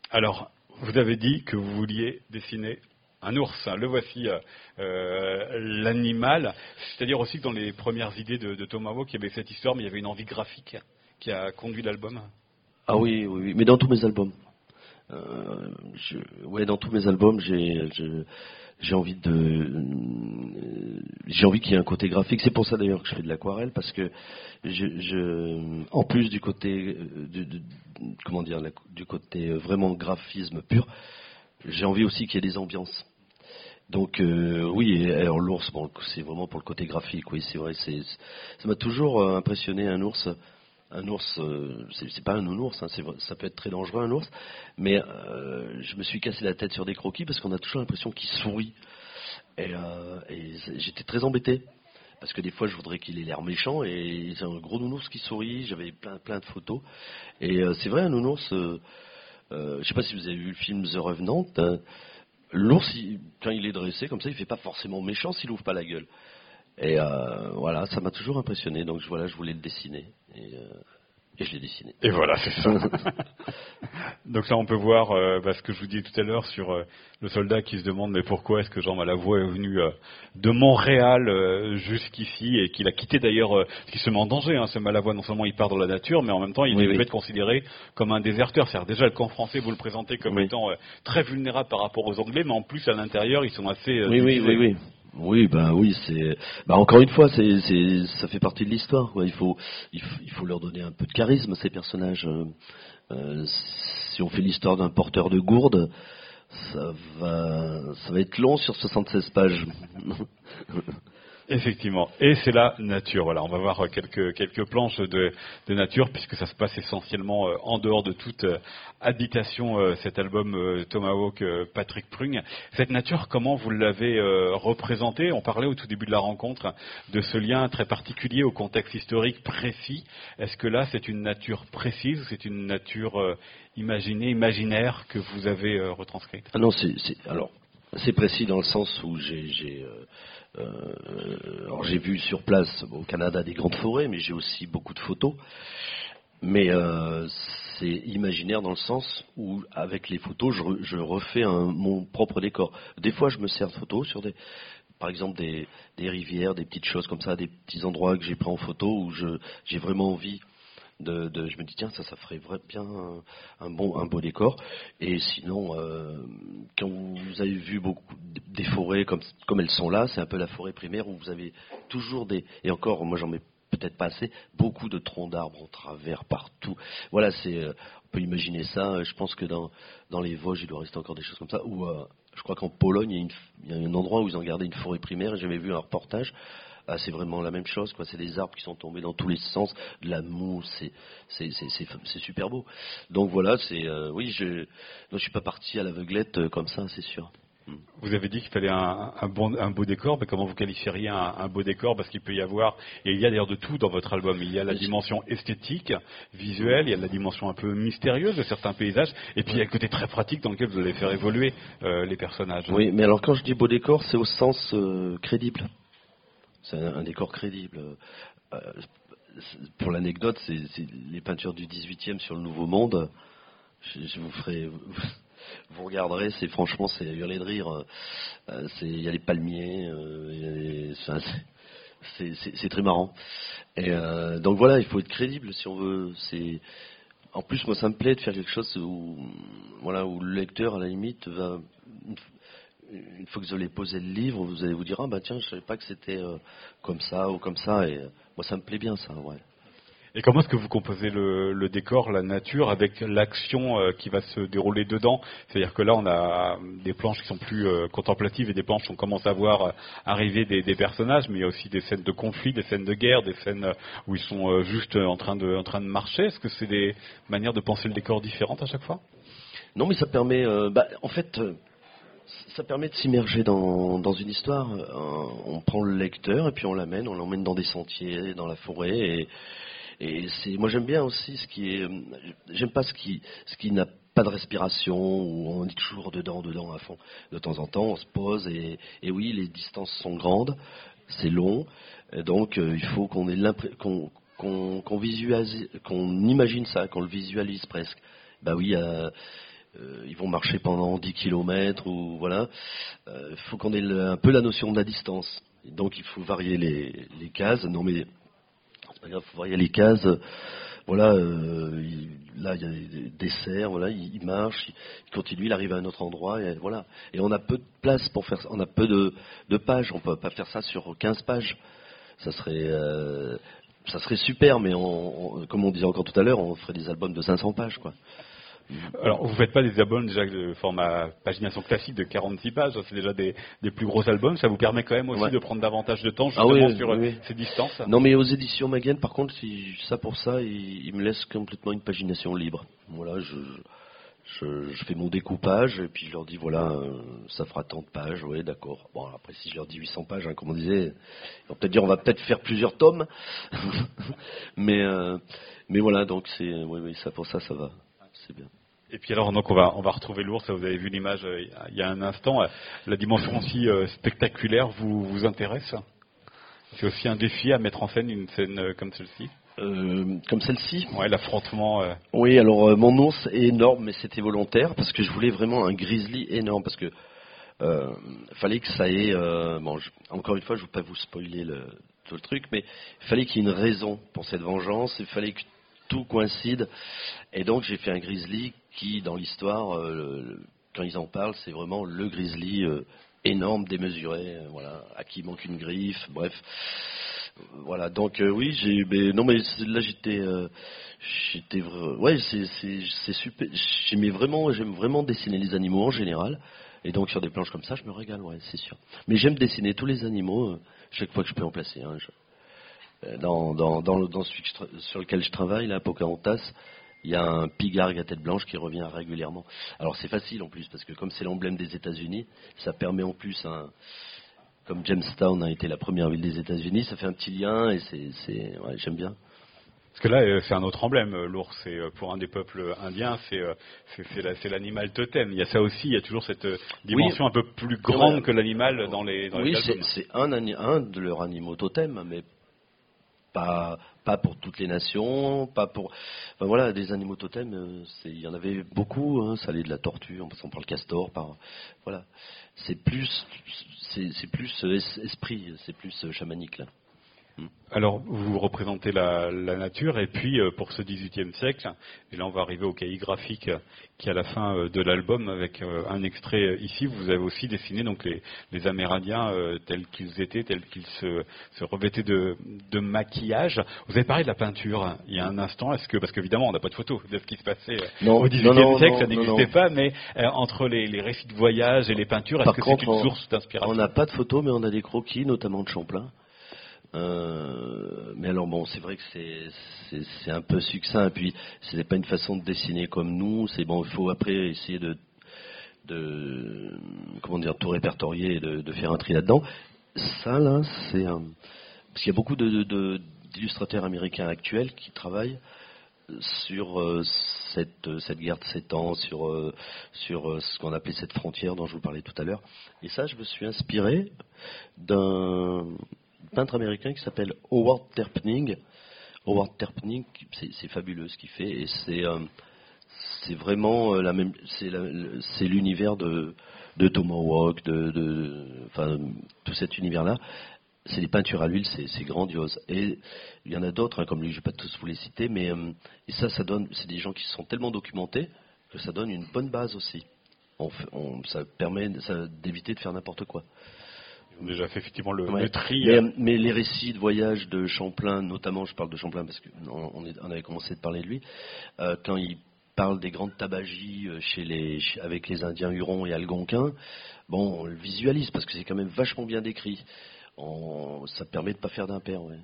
Alors, vous avez dit que vous vouliez dessiner un ours, hein, le voici, euh, euh, l'animal. C'est-à-dire aussi que dans les premières idées de, de Tomahawk, il y avait cette histoire, mais il y avait une envie graphique qui a conduit l'album. Ah oui, oui, mais dans tous mes albums. Euh, ouais, dans tous mes albums, j'ai, j'ai envie de, j'ai envie qu'il y ait un côté graphique. C'est pour ça d'ailleurs que je fais de l'aquarelle, parce que en plus du côté, comment dire, du côté vraiment graphisme pur, j'ai envie aussi qu'il y ait des ambiances. Donc euh, oui, alors l'ours, bon, c'est vraiment pour le côté graphique, oui, c'est vrai. Ça m'a toujours euh, impressionné un ours. Un ours, euh, c'est, pas un nounours, hein, ça peut être très dangereux un ours, mais je me suis cassé la tête sur des croquis parce qu'on a toujours l'impression qu'il sourit. Et, et j'étais très embêté parce que des fois je voudrais qu'il ait l'air méchant et c'est un gros nounours qui sourit. J'avais plein plein de photos et c'est vrai un nounours. Je sais pas si vous avez vu le film The Revenant. Hein, L'ours, quand il est dressé comme ça, il fait pas forcément méchant s'il ouvre pas la gueule. Et euh, voilà, ça m'a toujours impressionné. Donc voilà, je voulais le dessiner. Et, euh, et je l'ai dessiné. Et voilà, c'est ça. Donc là, on peut voir euh, bah, ce que je vous disais tout à l'heure sur euh, le soldat qui se demande mais pourquoi est-ce que Jean Malavoie est venu euh, de Montréal jusqu'ici et qu'il a quitté d'ailleurs, ce qui se met en danger. Hein, ce Malavoie, non seulement il part dans la nature, mais en même temps, il peut être considéré comme un déserteur. C'est-à-dire déjà le camp français, vous le présentez comme étant très vulnérable par rapport aux Anglais, mais en plus à l'intérieur, ils sont assez. oui, oui, oui, oui. Oui, ben oui, c'est. Ben encore une fois, c'est, c'est, ça fait partie de l'histoire. Il faut, il faut, leur donner un peu de charisme ces personnages. Euh, euh, si on fait l'histoire d'un porteur de gourde, ça va, ça va être long sur 76 pages. Effectivement. Et c'est la nature. Voilà, on va voir quelques, quelques planches de, de nature, puisque ça se passe essentiellement euh, en dehors de toute euh, habitation, euh, cet album Tomahawk Patrick Prung. Cette nature, comment vous l'avez représentée? On parlait au tout début de la rencontre de ce lien très particulier au contexte historique précis. Est-ce que là, c'est une nature précise ou c'est une nature imaginée, imaginaire que vous avez retranscrite? Ah Non, c'est, alors c'est précis dans le sens où j'ai euh, alors j'ai vu sur place au Canada des grandes forêts, mais j'ai aussi beaucoup de photos. Mais euh, c'est imaginaire dans le sens où, avec les photos, je, refais mon propre décor. Des fois, je me sers de photos sur des, par exemple des, rivières, des petites choses comme ça, des petits endroits que j'ai pris en photo où j'ai vraiment envie je me dis tiens ça ça ferait bien un, bon un beau décor. Et sinon euh, quand vous avez vu beaucoup des forêts comme comme elles sont là c'est un peu la forêt primaire où vous avez toujours des et encore moi j'en mets peut-être pas assez beaucoup de troncs d'arbres en travers partout. Voilà c'est euh, on peut imaginer ça. Je pense que dans dans les Vosges il doit rester encore des choses comme ça. Ou euh, je crois qu'en Pologne il y, a il y a un endroit où ils ont gardé une forêt primaire. J'avais vu un reportage ah, c'est vraiment la même chose. Quoi. C'est des arbres qui sont tombés dans tous les sens, de la mousse, c'est, super beau. Donc voilà, c'est euh, oui, je ne suis pas parti à l'aveuglette euh, comme ça, c'est sûr. Hmm. Vous avez dit qu'il fallait un, bon, un, beau décor, mais comment vous qualifieriez un, beau décor? Parce qu'il peut y avoir, et il y a d'ailleurs de tout dans votre album. Il y a la dimension esthétique, visuelle, il y a la dimension un peu mystérieuse de certains paysages, et puis il y a le côté très pratique dans lequel vous allez faire évoluer euh, les personnages. Oui, mais alors quand je dis beau décor, c'est au sens crédible. C'est un, décor crédible. Euh, pour l'anecdote, c'est les peintures du 18e sur le Nouveau Monde. Je, vous ferai, vous regarderez, c'est franchement, c'est hurler de rire. Euh, il y a les palmiers, euh, c'est très marrant. Et donc voilà, il faut être crédible si on veut. En plus, moi, ça me plaît de faire quelque chose où, voilà, où le lecteur, à la limite, va une fois que vous allez poser le livre, vous allez vous dire ah bah tiens, je savais pas que c'était euh, comme ça ou comme ça. Et euh, moi, ça me plaît bien ça, ouais. Et comment est-ce que vous composez le, décor, la nature, avec l'action euh, qui va se dérouler dedans? C'est-à-dire que là, on a des planches qui sont plus contemplatives et des planches où on commence à voir arriver des, personnages, mais il y a aussi des scènes de conflit, des scènes de guerre, des scènes où ils sont juste en train de, en train de marcher. Est-ce que c'est des manières de penser le décor différentes à chaque fois? Non, mais ça permet. Bah, en fait, ça permet de s'immerger dans, une histoire. Euh, on prend le lecteur et puis on l'amène, on l'emmène dans des sentiers, dans la forêt. Et, c'est, moi j'aime bien aussi ce qui est, j'aime pas ce qui, ce qui n'a pas de respiration où on est toujours dedans, dedans à fond. De temps en temps, on se pose et, et oui, les distances sont grandes, c'est long, donc euh, il faut qu'on ait qu'on, qu'on, qu'on qu'on imagine ça, qu'on le visualise presque. Bah oui. Euh, ils vont marcher pendant 10 km ou voilà. Il euh, faut qu'on ait un peu la notion de la distance. donc il faut varier les, cases. Non mais c'est pas grave, il faut varier les cases. Voilà, euh, là il y a des desserts, voilà, il, marche, il, continue, il arrive à un autre endroit, et voilà. Et on a peu de place pour faire ça, on a peu de, de pages, on peut pas faire ça sur 15 pages. Ça serait, ça serait super, mais on, comme on disait encore tout à l'heure, on ferait des albums de 500 pages, quoi. Alors, vous faites pas des albums déjà de format pagination classique de 46 pages, c'est déjà des, plus gros albums. Ça vous permet quand même aussi de prendre davantage de temps ah justement sur ces distances. Non, mais aux éditions Magen, par contre, ça pour ça, ils, me laissent complètement une pagination libre. Voilà, je, je, fais mon découpage et puis je leur dis voilà, euh, ça fera tant de pages, oui, d'accord. Bon, après si je leur dis 800 pages, hein, comme on disait, ils vont peut-être dire on va peut-être faire plusieurs tomes, mais euh, mais voilà, donc c'est oui, oui, ça pour ça, ça va, c'est bien. Et puis alors donc on va on va retrouver l'ours. Vous avez vu l'image euh, il y a un instant. La dimension aussi euh, spectaculaire vous vous intéresse? C'est aussi un défi à mettre en scène une scène euh, comme celle-ci? comme celle-ci? Ouais, l'affrontement. Oui, alors mon ours est énorme, mais c'était volontaire parce que je voulais vraiment un grizzly énorme parce que fallait que ça ait. bon, encore une fois, je ne veux pas vous spoiler le, tout le truc, mais il fallait qu'il y ait une raison pour cette vengeance. Il fallait que tout coïncide. Et donc j'ai fait un grizzly qui, dans l'histoire, euh, quand ils en parlent, c'est vraiment le grizzly euh, énorme, démesuré, euh, voilà, à qui manque une griffe, bref. Voilà, donc oui, j'ai, mais, non mais là j'étais, j'étais, ouais, c'est, c'est, super. J'aimais vraiment, j'aime vraiment dessiner les animaux en général, et donc sur des planches comme ça, je me régale, ouais, c'est sûr. Mais j'aime dessiner tous les animaux chaque fois que je peux en placer dans, dans, dans, dans celui sur lequel je travaille, là, Pocahontas, il y a un pigargue à tête blanche qui revient régulièrement. Alors c'est facile en plus, parce que comme c'est l'emblème des États-Unis, ça permet en plus un. Comme Jamestown a été la première ville des États-Unis, ça fait un petit lien et c'est, ouais, j'aime bien. Parce que là, euh, c'est un autre emblème. Euh, l'ours, c'est euh, pour un des peuples indiens, c'est c'est l'animal totem. Il y a ça aussi. Il y a toujours cette dimension un peu plus grande que l'animal dans les. Dans oui, c'est un, un de leurs animaux totem, mais pas, pas pour toutes les nations, pas pour. Enfin, voilà, des animaux totems, euh, il y en avait beaucoup. Hein, ça allait de la tortue, en passant par le castor, par. Voilà. C'est plus, c'est plus euh, es- esprit, c'est plus euh, chamanique là. Alors, vous représentez la, la nature, et puis euh, pour ce XVIIIe siècle, et là on va arriver au cahier graphique euh, qui est à la fin euh, de l'album avec euh, un extrait ici. Vous avez aussi dessiné donc les, les Amérindiens tels qu'ils étaient, tels qu'ils se, se revêtaient de, de maquillage. Vous avez parlé de la peinture hein, il y a un instant. Est-ce que parce qu'évidemment on n'a pas de photo de ce qui se passait Non, au XVIIIe siècle, non, ça n'existait pas, mais entre les, les récits de voyage et les peintures, est-ce que c'est une source d'inspiration? On n'a pas de photos, mais on a des croquis, notamment de Champlain. Euh, mais alors bon, c'est vrai que c'est un peu succinct. Et puis, ce n'est pas une façon de dessiner comme nous. C'est bon, il faut après essayer de comment dire tout répertorier et de, faire un tri là-dedans. Ça là, c'est un parce qu'il y a beaucoup d'illustrateurs américains actuels qui travaillent sur euh, cette, cette guerre de 7 ans, sur, euh, euh, ce qu'on appelait cette frontière dont je vous parlais tout à l'heure. Et ça, je me suis inspiré d'un peintre américain qui s'appelle Howard Terpning. Howard Terpning, c'est fabuleux ce qu'il fait, et c'est euh, vraiment euh, la même, c'est l'univers de, de Tomahawk, de, tout cet univers-là. C'est des peintures à l'huile, c'est grandiose. Et il y en a d'autres, hein, comme lui, je ne vais pas tous vous les citer, mais euh, ça, ça donne, c'est des gens qui sont tellement documentés que ça donne une bonne base aussi. Ça permet d'éviter de faire n'importe quoi. Ont déjà fait effectivement le, Ouais. le tri. Mais, mais les récits de voyage de Champlain, notamment, je parle de Champlain parce qu'on on, avait commencé de parler de lui, euh, quand il parle des grandes tabagies euh, chez les, chez- avec les Indiens Hurons et Algonquins, bon, on le visualise parce que c'est quand même vachement bien décrit. On- ça permet de pas faire d'impair. Ouais.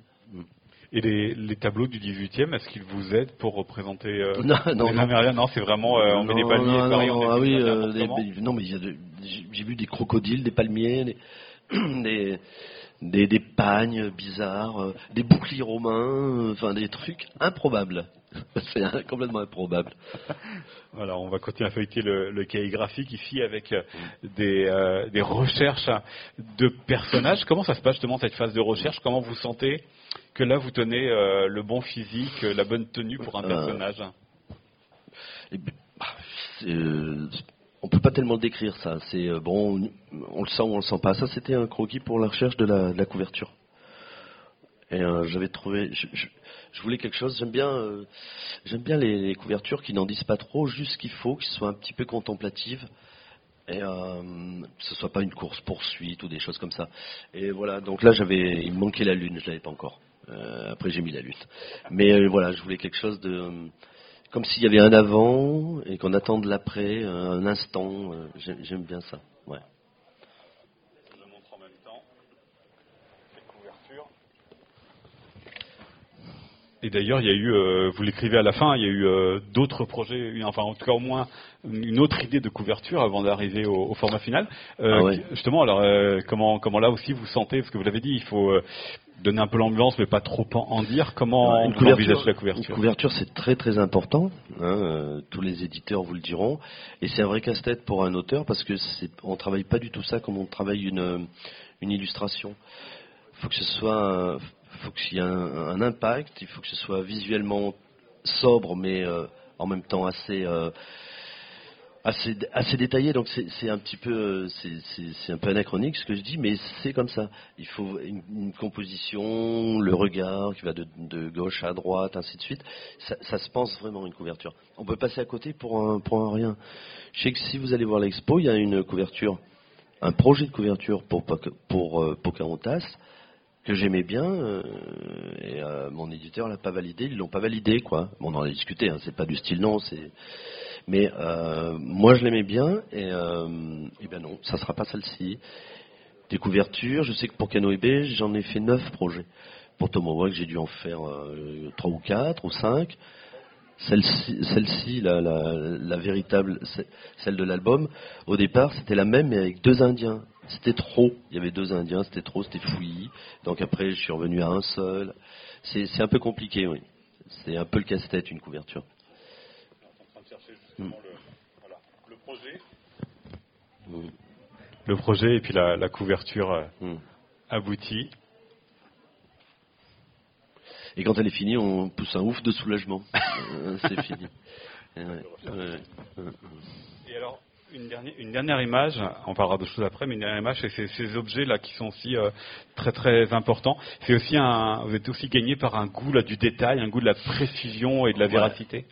Et les, les tableaux du 18e, est-ce qu'ils vous aident pour représenter euh, Non, non, les non. Amérindiens Non, c'est vraiment, euh, on met des palmiers, non, pareil, non, on met ah oui, euh, des- non, mais j'ai vu des crocodiles, des palmiers, des, des, des, des pagnes bizarres, euh, des boucliers romains, euh, enfin des trucs improbables. C'est complètement improbable. Voilà, on va continuer à feuilleter le, le cahier graphique ici avec euh, des, euh, des recherches de personnages. Comment ça se passe justement cette phase de recherche? Comment vous sentez que là vous tenez euh, le bon physique, la bonne tenue pour un personnage? Bah, c'est, euh, on peut pas tellement le décrire ça. C'est euh, bon, on, le sent ou on le sent pas. Ça, c'était un croquis pour la recherche de la, couverture. Et euh, j'avais trouvé, je, voulais quelque chose. J'aime bien, euh, j'aime bien les, couvertures qui n'en disent pas trop, juste ce qu'il faut, qui soient un petit peu contemplatives. Et euh, que ce soit pas une course poursuite ou des choses comme ça. Et voilà, donc là j'avais, il me manquait la lune, je l'avais pas encore. Après j'ai mis la lune. Mais voilà, je voulais quelque chose de, comme s'il y avait un avant et qu'on attend de l'après, euh, un instant. euh, j'aime bien ça. Ouais. Je montre en même temps cette couverture. Et d'ailleurs, il y a eu, euh, vous l'écrivez à la fin, il y a eu euh, d'autres projets, enfin en tout cas au moins une autre idée de couverture avant d'arriver au, au format final. Euh, Ah ouais. Justement, alors euh, comment, comment là aussi vous sentez, parce que vous l'avez dit, il faut donner un peu l'ambiance, mais pas trop en, dire. Comment une vous envisagez la Une couverture couverture, c'est très très important. hein, tous les éditeurs vous le diront. Et c'est un vrai casse-tête pour un auteur parce que c'est, on travaille pas du tout ça comme on travaille une, une illustration. faut que ce soit, faut qu'il y ait un, impact. Il faut que ce soit visuellement sobre, mais euh, en même temps assez. euh, Assez, assez détaillé, donc c'est un petit peu, euh, c'est- un peu anachronique ce que je dis, mais c'est comme ça. Il faut une, composition, le regard qui va de, gauche à droite, ainsi de suite. Ça, se pense vraiment une couverture. On peut passer à côté pour un, pour rien. Je sais que si vous allez voir l'expo, il y a une couverture, un projet de couverture pour, pour euh, Pocahontas que j'aimais bien euh, et euh, mon éditeur l'a pas validé, ils l'ont pas validé quoi. Bon, on en a discuté, hein, c'est pas du style non, c'est mais euh, moi je l'aimais bien et, euh, et ben non, ça sera pas celle-ci. Des couvertures, je sais que pour Cano B, j'en ai fait neuf projets. Pour Tomahawk, j'ai dû en faire trois ou quatre ou cinq. Celle-ci, celle-ci la, la, la véritable, celle de l'album, au départ, c'était la même, mais avec deux Indiens. C'était trop. Il y avait deux Indiens, c'était trop, c'était fouillis. Donc après, je suis revenu à un seul. C'est, c'est un peu compliqué, oui. C'est un peu le casse-tête, une couverture. le, projet. Le projet et puis la, la couverture euh, Mm. aboutie. Et quand elle est finie, on pousse un ouf de soulagement. c'est fini. Et alors, une dernière, une dernière, image, on parlera de choses après, mais une dernière image, c'est ces, objets-là qui sont aussi euh, très très importants. C'est aussi un, vous êtes aussi gagné par un goût là, du détail, un goût de la précision et de la véracité.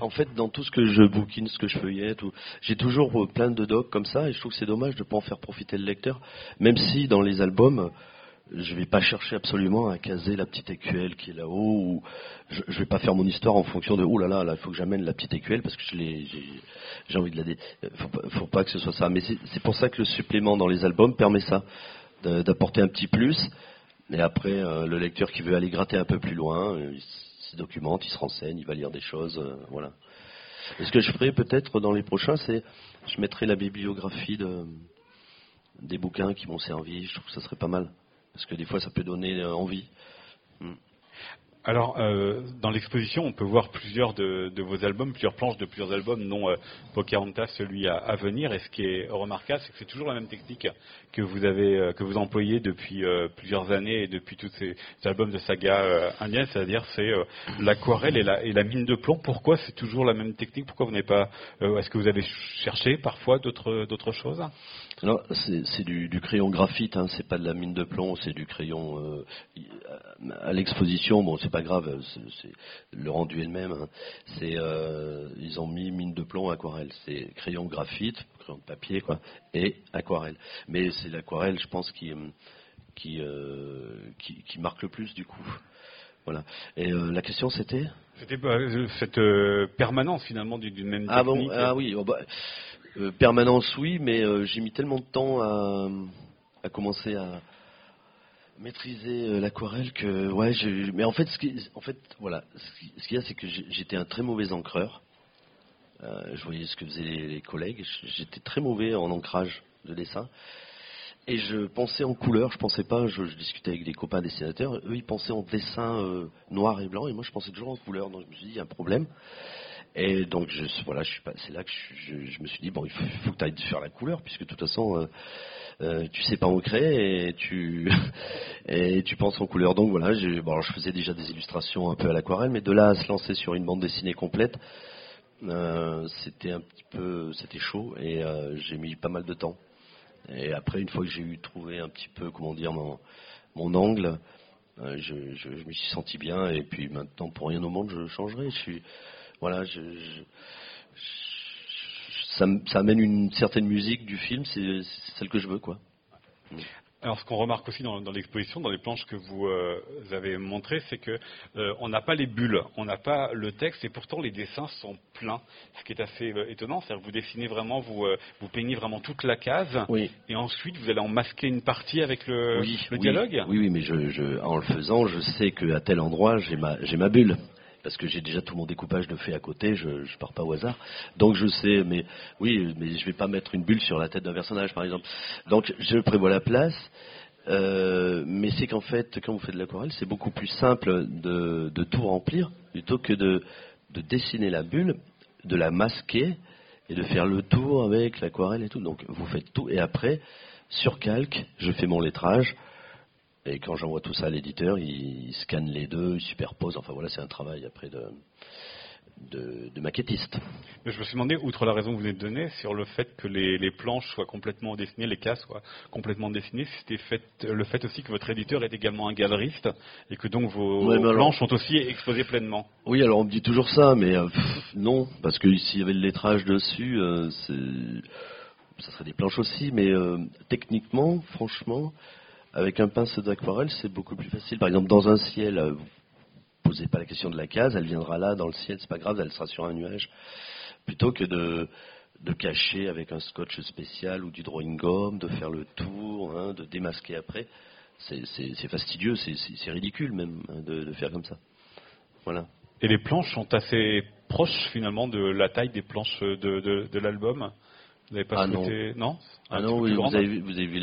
en fait, dans tout ce que je bouquine, ce que je feuillette, j'ai toujours plein de docs comme ça, et je trouve que c'est dommage de ne pas en faire profiter le lecteur, même si dans les albums, je vais pas chercher absolument à caser la petite écuelle qui est là-haut ou je, je vais pas faire mon histoire en fonction de oh là là il faut que j'amène la petite écuelle parce que j'ai envie de la dé... faut, faut pas que ce soit ça. Mais c'est pour ça que le supplément dans les albums permet ça d'apporter un petit plus. Et après euh, le lecteur qui veut aller gratter un peu plus loin euh, il se documente il se renseigne il va lire des choses euh, voilà. Ce que je ferai peut-être dans les prochains c'est je mettrai la bibliographie de des bouquins qui m'ont servi je trouve que ça serait pas mal parce que des fois ça peut donner euh, envie. Hmm. Alors, euh, dans l'exposition, on peut voir plusieurs de, vos albums, plusieurs planches de plusieurs albums, dont euh, celui à, venir. Et ce qui est remarquable, c'est que c'est toujours la même technique que vous avez, euh, que vous employez depuis plusieurs années et depuis tous ces, albums de saga indienne, c'est-à-dire c'est l'aquarelle et la, et la, mine de plomb. Pourquoi c'est toujours la même technique? Pourquoi vous n'avez pas Est-ce que vous avez cherché parfois d'autres choses? C'est du, crayon graphite, hein, c'est pas de la mine de plomb, c'est du crayon. Euh, à l'exposition, bon, c'est pas grave, c'est le rendu est le même. Hein. c'est, euh, ils ont mis mine de plomb, aquarelle. C'est crayon graphite, crayon de papier, quoi, et aquarelle. Mais c'est l'aquarelle, je pense, qui, qui, euh, qui, qui, marque le plus du coup. Voilà. Et la question, c'était? C'était bah, cette permanence finalement d'une même technique. Ah bon Ah oui. Oh, bah, euh, permanence, oui, mais euh, j'ai mis tellement de temps à, commencer à maîtriser euh, l'aquarelle que, ouais, mais en fait, ce en fait, voilà, ce qu'il y a, c'est que j'étais un très mauvais encreur. je voyais ce que faisaient les, collègues. J'étais très mauvais en ancrage de dessin. Et je pensais en couleur, je pensais pas, je, discutais avec des copains dessinateurs, eux ils pensaient en dessin noir et blanc, et moi je pensais toujours en couleur, donc je me suis dit, il y a un problème. Et donc, je, voilà, je c'est là que je, me suis dit, bon, il faut, que tu ailles faire la couleur, puisque de toute façon, euh, euh, tu sais pas où créer et tu, tu penses en couleur. Donc voilà, bon, je faisais déjà des illustrations un peu à l'aquarelle, mais de là à se lancer sur une bande dessinée complète, euh, c'était un petit peu, c'était chaud et euh, j'ai mis pas mal de temps. Et après, une fois que j'ai eu trouvé un petit peu, comment dire, mon, mon angle, euh, je, je, je me suis senti bien et puis maintenant, pour rien au monde, je changerai. Je voilà, je, ça, amène une certaine musique du film, c'est celle que je veux, quoi. Alors, ce qu'on remarque aussi dans, l'exposition, dans les planches que vous, euh, avez montrées, c'est que euh, on n'a pas les bulles, on n'a pas le texte, et pourtant les dessins sont pleins. Ce qui est assez euh, étonnant, c'est-à-dire que vous dessinez vraiment, vous, vous peignez vraiment toute la case, et ensuite vous allez en masquer une partie avec le, dialogue. Oui, oui, mais je, en le faisant, je sais qu'à tel endroit j'ai ma, ma bulle parce que j'ai déjà tout mon découpage de fait à côté, je, ne pars pas au hasard. Donc je sais, mais oui, mais je vais pas mettre une bulle sur la tête d'un personnage, par exemple. Donc je prévois la place. Euh, mais c'est qu'en fait, quand vous faites de l'aquarelle, c'est beaucoup plus simple de, tout remplir plutôt que de, de dessiner la bulle, de la masquer et de faire le tour avec l'aquarelle et tout. Donc vous faites tout et après, sur calque, je fais mon lettrage, et quand j'envoie tout ça à l'éditeur, il, scanne les deux, il superpose. Enfin voilà, c'est un travail après de, de, maquettiste. je me suis demandé, outre la raison que vous venez de donner, sur le fait que les, planches soient complètement dessinées, les cas soient complètement dessinés, c'était fait, le fait aussi que votre éditeur est également un galeriste et que donc vos, planches sont aussi exposées pleinement. Oui, alors on me dit toujours ça, mais euh, non, parce que s'il y avait le lettrage dessus, euh, ça serait des planches aussi, mais euh, techniquement, franchement, avec un pinceau d'aquarelle, c'est beaucoup plus facile. Par exemple, dans un ciel, euh, vous posez pas la question de la case, elle viendra là dans le ciel, c'est pas grave, elle sera sur un nuage, plutôt que de, cacher avec un scotch spécial ou du drawing gomme, de faire le tour, hein, de démasquer après. C'est fastidieux, c'est ridicule même hein, de, faire comme ça. Voilà. Et les planches sont assez proches finalement de la taille des planches de l'album? Vous n'avez pas ah souhaité... Non, Ah non, oui, vous avez, vu, vous avez vu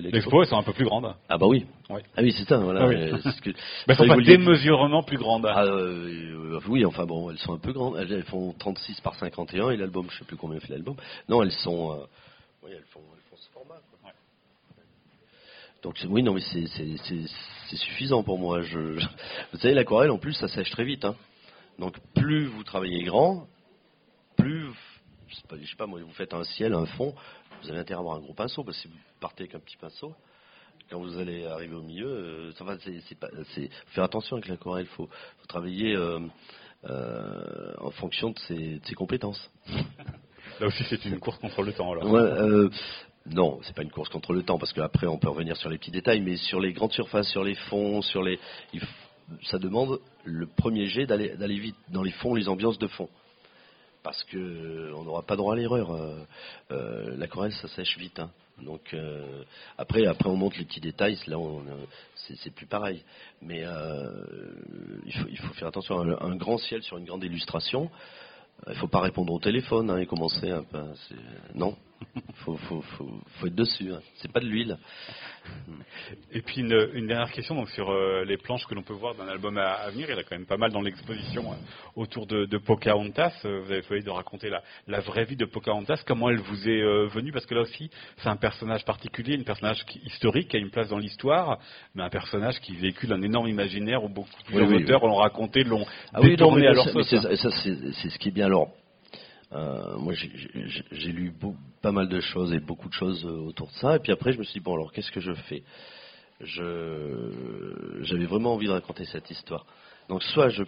l'expo. elles sont un peu plus grandes. Ah bah oui. Ah oui, c'est ça. Voilà. Ah elles ne sont pas démesurement plus grandes. Ah, euh, oui, enfin bon, elles sont un peu grandes. Elles, font 36 par 51 et l'album, je ne sais plus combien fait l'album. Non, elles sont... Euh, oui, elles font, elles font ce format. Donc oui, non, mais c'est c'est suffisant pour moi. Je, vous savez, l'aquarelle, en plus, ça sèche très vite. Hein. Donc, plus vous travaillez grand, plus, je sais pas, moi, vous faites un ciel, un fond, vous avez intérêt à avoir un gros pinceau, parce que si vous partez avec un petit pinceau, quand vous allez arriver au milieu, euh, ça va, c'est, pas, faire attention avec l'aquarelle. Il faut, travailler euh, euh, en fonction de ses, compétences. Là aussi, c'est une course contre le temps. Alors. Ouais, non, c'est pas une course contre le temps parce qu'après on peut revenir sur les petits détails, mais sur les grandes surfaces, sur les fonds, sur les, ça demande le premier jet d'aller d'aller vite dans les fonds, les ambiances de fond, parce que on n'aura pas droit à l'erreur. Euh, euh, l'aquarelle ça sèche vite, hein. donc euh, après après on monte les petits détails, là c'est plus pareil, mais il faut il faut faire attention. Un, un grand ciel sur une grande illustration. Il ne faut pas répondre au téléphone hein, et commencer. Non, faut, faut, faut, faut, être dessus. Hein. C'est pas de l'huile. Et puis une, une, dernière question donc sur euh, les planches que l'on peut voir d'un album à, venir. Il y en a quand même pas mal dans l'exposition euh, autour de, de, Pocahontas. Euh, vous avez choisi de raconter la, la, vraie vie de Pocahontas. Comment elle vous est venue? Parce que là aussi, c'est un personnage particulier, un personnage historique qui a une place dans l'histoire, mais un personnage qui véhicule un énorme imaginaire où beaucoup d'auteurs l'ont raconté, l'ont ah détourné à leur c'est ce qui est bien. Alors, euh, moi, j'ai lu pas mal de choses et beaucoup de choses euh, autour de ça. Et puis après, je me suis dit, bon, alors qu'est-ce que je fais? J'avais vraiment envie de raconter cette histoire. Donc, soit je,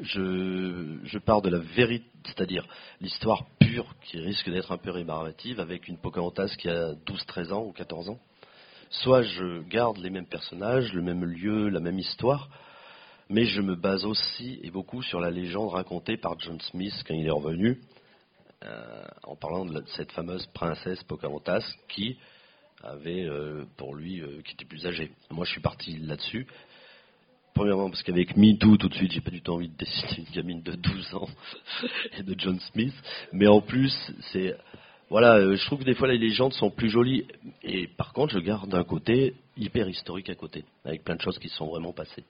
je, je pars de la vérité, c'est-à-dire l'histoire pure qui risque d'être un peu rébarbative avec une Pocahontas qui a 12-13 ans ou 14 ans. Soit je garde les mêmes personnages, le même lieu, la même histoire, mais je me base aussi et beaucoup sur la légende racontée par John Smith quand il est revenu, en parlant de, cette fameuse princesse Pocahontas qui avait euh, pour lui euh, qui était plus âgée. Moi je suis parti là-dessus. Premièrement parce qu'avec MeToo tout de suite j'ai pas du tout envie de dessiner une gamine de 12 ans et de John Smith, mais en plus c'est voilà, je trouve que des fois les légendes sont plus jolies et par contre je garde un côté hyper historique à côté avec plein de choses qui sont vraiment passées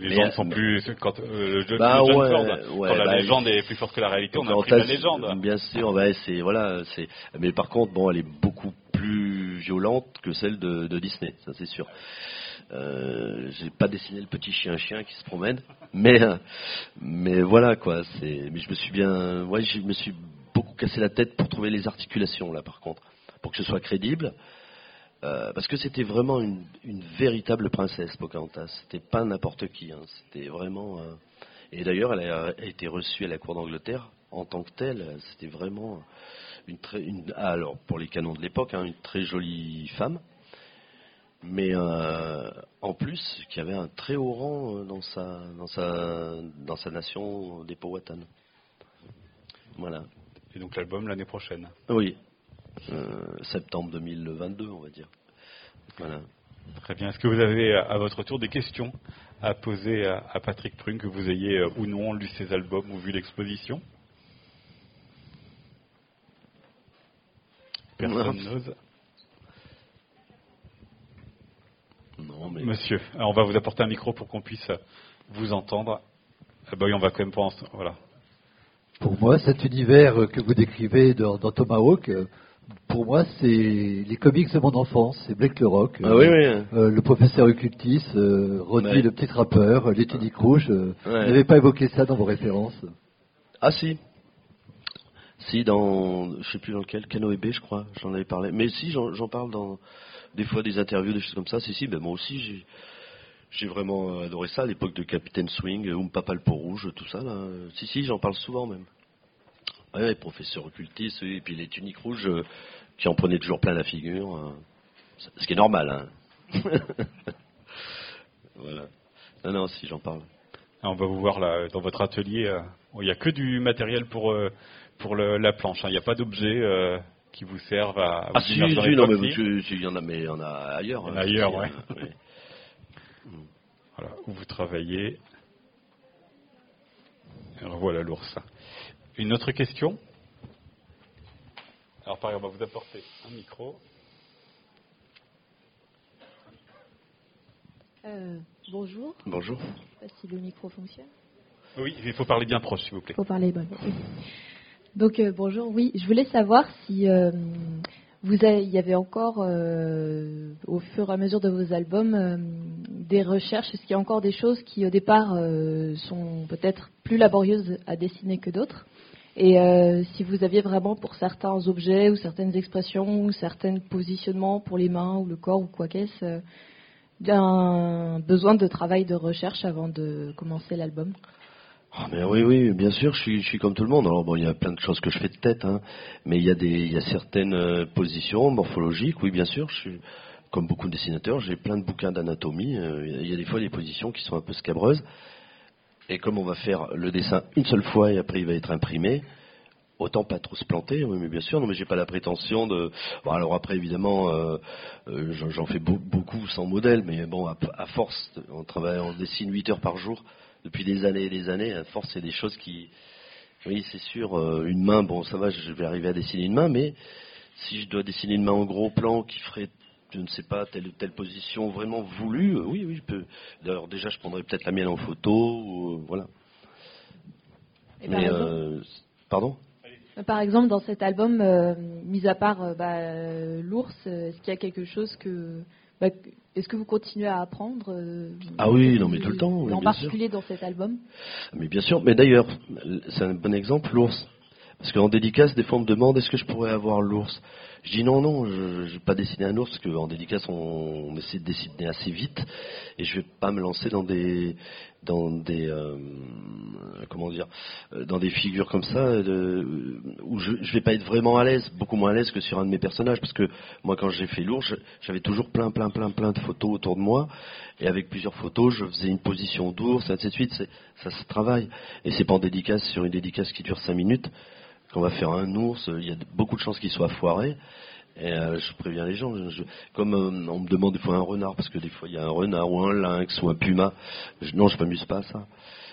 les légendes sont plus quand euh, le bah, quand la bah, légende est plus forte que la réalité, on a pris la légende. Bien sûr, c'est voilà, c'est. Mais par contre, bon, elle est beaucoup plus violente que celle de, de Disney, ça c'est sûr. Euh, j'ai pas dessiné le petit chien-chien qui se promène, mais mais voilà quoi. C'est. Mais je me suis bien, ouais, je me suis beaucoup cassé la tête pour trouver les articulations là, par contre, pour que ce soit crédible. Euh, parce que c'était vraiment une, véritable princesse, Pocahontas. C'était pas n'importe qui. Hein. C'était vraiment. Euh, et d'ailleurs, elle a, été reçue à la cour d'Angleterre en tant que telle. C'était vraiment une très. Une, ah, alors, pour les canons de l'époque, hein, une très jolie femme. Mais euh, en plus, qui avait un très haut rang dans sa, dans sa, dans sa nation des Powhatan. Voilà. Et donc l'album l'année prochaine Oui, septembre 2022, on va dire. Voilà. Très bien. Est-ce que vous avez à votre tour des questions à poser à, Patrick Prune, que vous ayez euh, ou non lu ses albums ou vu l'exposition? Personne n'ose? Non, mais... Monsieur, on va vous apporter un micro pour qu'on puisse vous entendre. Ah bah on va quand même penser. Voilà. Pour moi, cet univers que vous décrivez dans, dans Tomahawk, euh, pour moi, c'est les comics de mon enfance. C'est Blake le Rock, ah, oui, oui. Euh, le professeur occultis, euh, Rodney le petit rappeur, les tuniques rouges. Euh, vous n'avez pas évoqué ça dans vos références Ah si. Si, dans, je sais plus dans lequel, Canoë B, je crois, j'en avais parlé. Mais si, j'en parle dans des fois des interviews, des choses comme ça. Si, si, ben moi aussi, j'ai j'ai vraiment adoré ça à l'époque de Capitaine Swing, ou Papa le peau rouge, tout ça. Là. Si, si, j'en parle souvent même. Oui, professeur occultiste, et puis les tuniques rouges euh, qui en prenaient toujours plein la figure. Euh, ce qui est normal. Hein. voilà. Non, non, si j'en parle. on va vous voir là, dans votre atelier. Euh, il n'y a que du matériel pour, pour la planche. Hein. Il n'y a pas d'objets qui vous servent à, vous ah, si, si, non, mais il y en a, mais il y en a ailleurs. Il y en a ailleurs, ouais. Voilà, où vous travaillez. Alors voilà l'ours. Une autre question? Alors, par exemple, on va vous apporter un micro. Euh, bonjour. Bonjour. Je ne sais pas si le micro fonctionne. Oui, il faut parler bien proche, s'il vous plaît. Il faut parler bon. Donc, euh, bonjour. Oui, je voulais savoir si euh, vous il y avait encore, au fur et à mesure de vos albums, des recherches Est-ce qu'il y a encore des choses qui, au départ, euh, sont peut-être plus laborieuses à dessiner que d'autres? Et euh, si vous aviez vraiment pour certains objets ou certaines expressions ou certains positionnements pour les mains ou le corps ou quoi qu'est-ce, un besoin de travail de recherche avant de commencer l'album? Ah, oui, oui, bien sûr, je suis, je suis comme tout le monde. Alors bon, il y a plein de choses que je fais de tête, hein, mais il y a des, il y a certaines positions morphologiques, oui, bien sûr. Je suis, comme beaucoup de dessinateurs, j'ai plein de bouquins d'anatomie. Euh, il y a des fois des positions qui sont un peu scabreuses. Et comme on va faire le dessin une seule fois et après il va être imprimé, autant pas trop se planter. Oui, mais bien sûr, non, mais j'ai pas la prétention de. Bon, alors après, évidemment, euh, euh, j'en fais beaucoup sans modèle, mais bon, à, force, on travaille, on dessine 8 heures par jour depuis des années et des années. À force, c'est des choses qui. Oui, c'est sûr, une main, bon, ça va, je vais arriver à dessiner une main, mais si je dois dessiner une main en gros plan qui ferait je ne sais pas, telle ou telle position vraiment voulue, euh, oui, oui, je peux. D'ailleurs, déjà, je prendrais peut-être la mienne en photo, ou, euh, voilà. Mais, euh, pardon? Par exemple, dans cet album, mis à part bah, l'ours, est-ce qu'il y a quelque chose que. Bah, est-ce que vous continuez à apprendre Ah oui, non, mais tout le temps. en particulier dans cet album? Mais bien sûr, mais d'ailleurs, c'est un bon exemple, l'ours. Parce qu'en dédicace, des fois, on me demande est-ce que je pourrais avoir l'ours? Je dis non, non, je ne vais pas dessiner un ours, parce qu'en dédicace, on, essaie de dessiner assez vite, et je vais pas me lancer dans des, dans des, euh, comment dire, euh, dans des figures comme ça, où je ne vais pas être vraiment à l'aise, beaucoup moins à l'aise que sur un de mes personnages, parce que moi, quand j'ai fait l'ours, j'avais toujours plein, plein, plein, plein de photos autour de moi, et avec plusieurs photos, je faisais une position d'ours, ainsi de suite, ça se travaille, et c'est pas en dédicace sur une dédicace qui dure cinq minutes qu'on va faire un ours, il y a beaucoup de chances qu'il soit foiré. Et euh, je préviens les gens, comme euh, on me demande des fois un renard, parce que des fois il y a un renard ou un lynx ou un puma. non, je m'amuse pas à ça.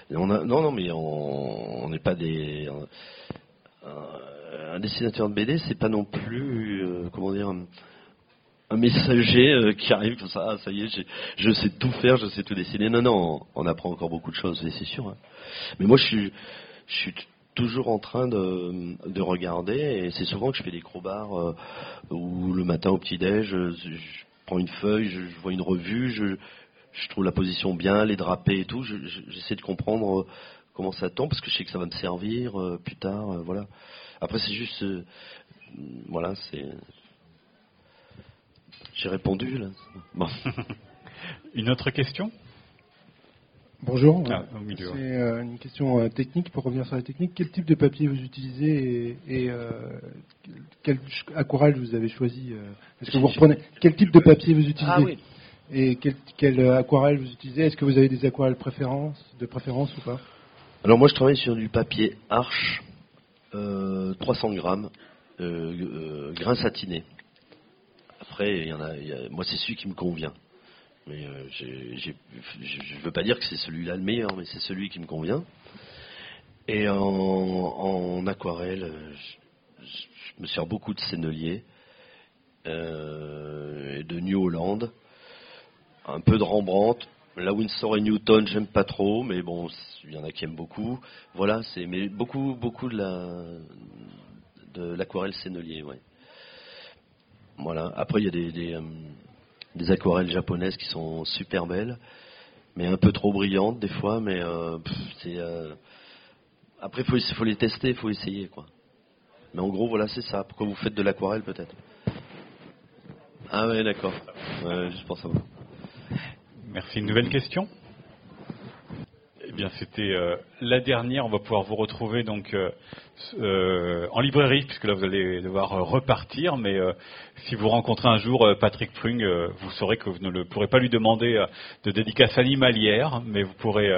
Non, non, mais on n'est pas des. Un, dessinateur de BD, c'est pas non plus, euh, comment dire, un, messager qui arrive comme ça, ah, ça y est, je sais tout faire, je sais tout dessiner. Non, non, on, apprend encore beaucoup de choses, c'est sûr. Hein. Mais moi, je suis toujours en train de, regarder et c'est souvent que je fais des crowbars euh, ou le matin au petit-déj, je, prends une feuille, je, vois une revue, je, trouve la position bien, les drapés et tout, j'essaie de comprendre euh, comment ça tombe parce que je sais que ça va me servir euh, plus tard, voilà. Après c'est juste, voilà, c'est... J'ai répondu là. Bon. une autre question? Bonjour. Ah, c'est euh, une question euh, technique. Pour revenir sur la technique, quel type de papier vous utilisez et, euh, quelle aquarelle vous avez choisi Est-ce que vous reprenez quel type de papier vous utilisez ah, oui. Et quelle aquarelle vous utilisez? Est-ce que vous avez des aquarelles préférences, de préférence ou pas? Alors moi, je travaille sur du papier Arche, 300 grammes, grain satiné. Après, il y en a, moi, c'est celui qui me convient. Mais euh, je ne veux pas dire que c'est celui-là le meilleur, mais c'est celui qui me convient. Et en, aquarelle, je, me sers beaucoup de Sennelier, euh, et de New Holland, un peu de Rembrandt. La Winsor et Newton, j'aime pas trop, mais bon, il y en a qui aiment beaucoup. Voilà, c'est mais beaucoup, beaucoup de la de l'aquarelle Sennelier, ouais. Voilà. Après, il y a des, euh, des aquarelles japonaises qui sont super belles, mais un peu trop brillantes des fois. Mais euh, euh, après il faut, les tester, faut essayer quoi. Mais en gros voilà c'est ça. Pourquoi vous faites de l'aquarelle peut-être Ah ouais d'accord. je pense à vous. Merci. Une nouvelle question? Eh bien c'était euh, la dernière. On va pouvoir vous retrouver donc euh, en librairie, puisque là vous allez devoir euh, repartir, mais euh, si vous rencontrez un jour Patrick Prung, vous saurez que vous ne le pourrez pas lui demander de dédicace animalière, mais vous pourrez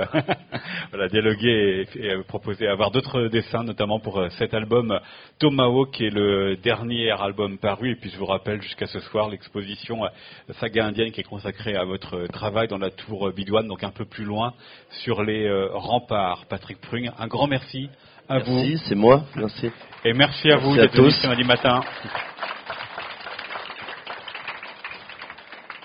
voilà, dialoguer et, proposer avoir d'autres dessins, notamment pour cet album Tomahawk, qui est le dernier album paru, et puis je vous rappelle jusqu'à ce soir l'exposition Saga indienne qui est consacrée à votre travail dans la tour Bidouane, donc un peu plus loin sur les remparts. Patrick Prung, un grand merci merci, c'est moi. Merci. Et merci à vous d'être venus ce matin.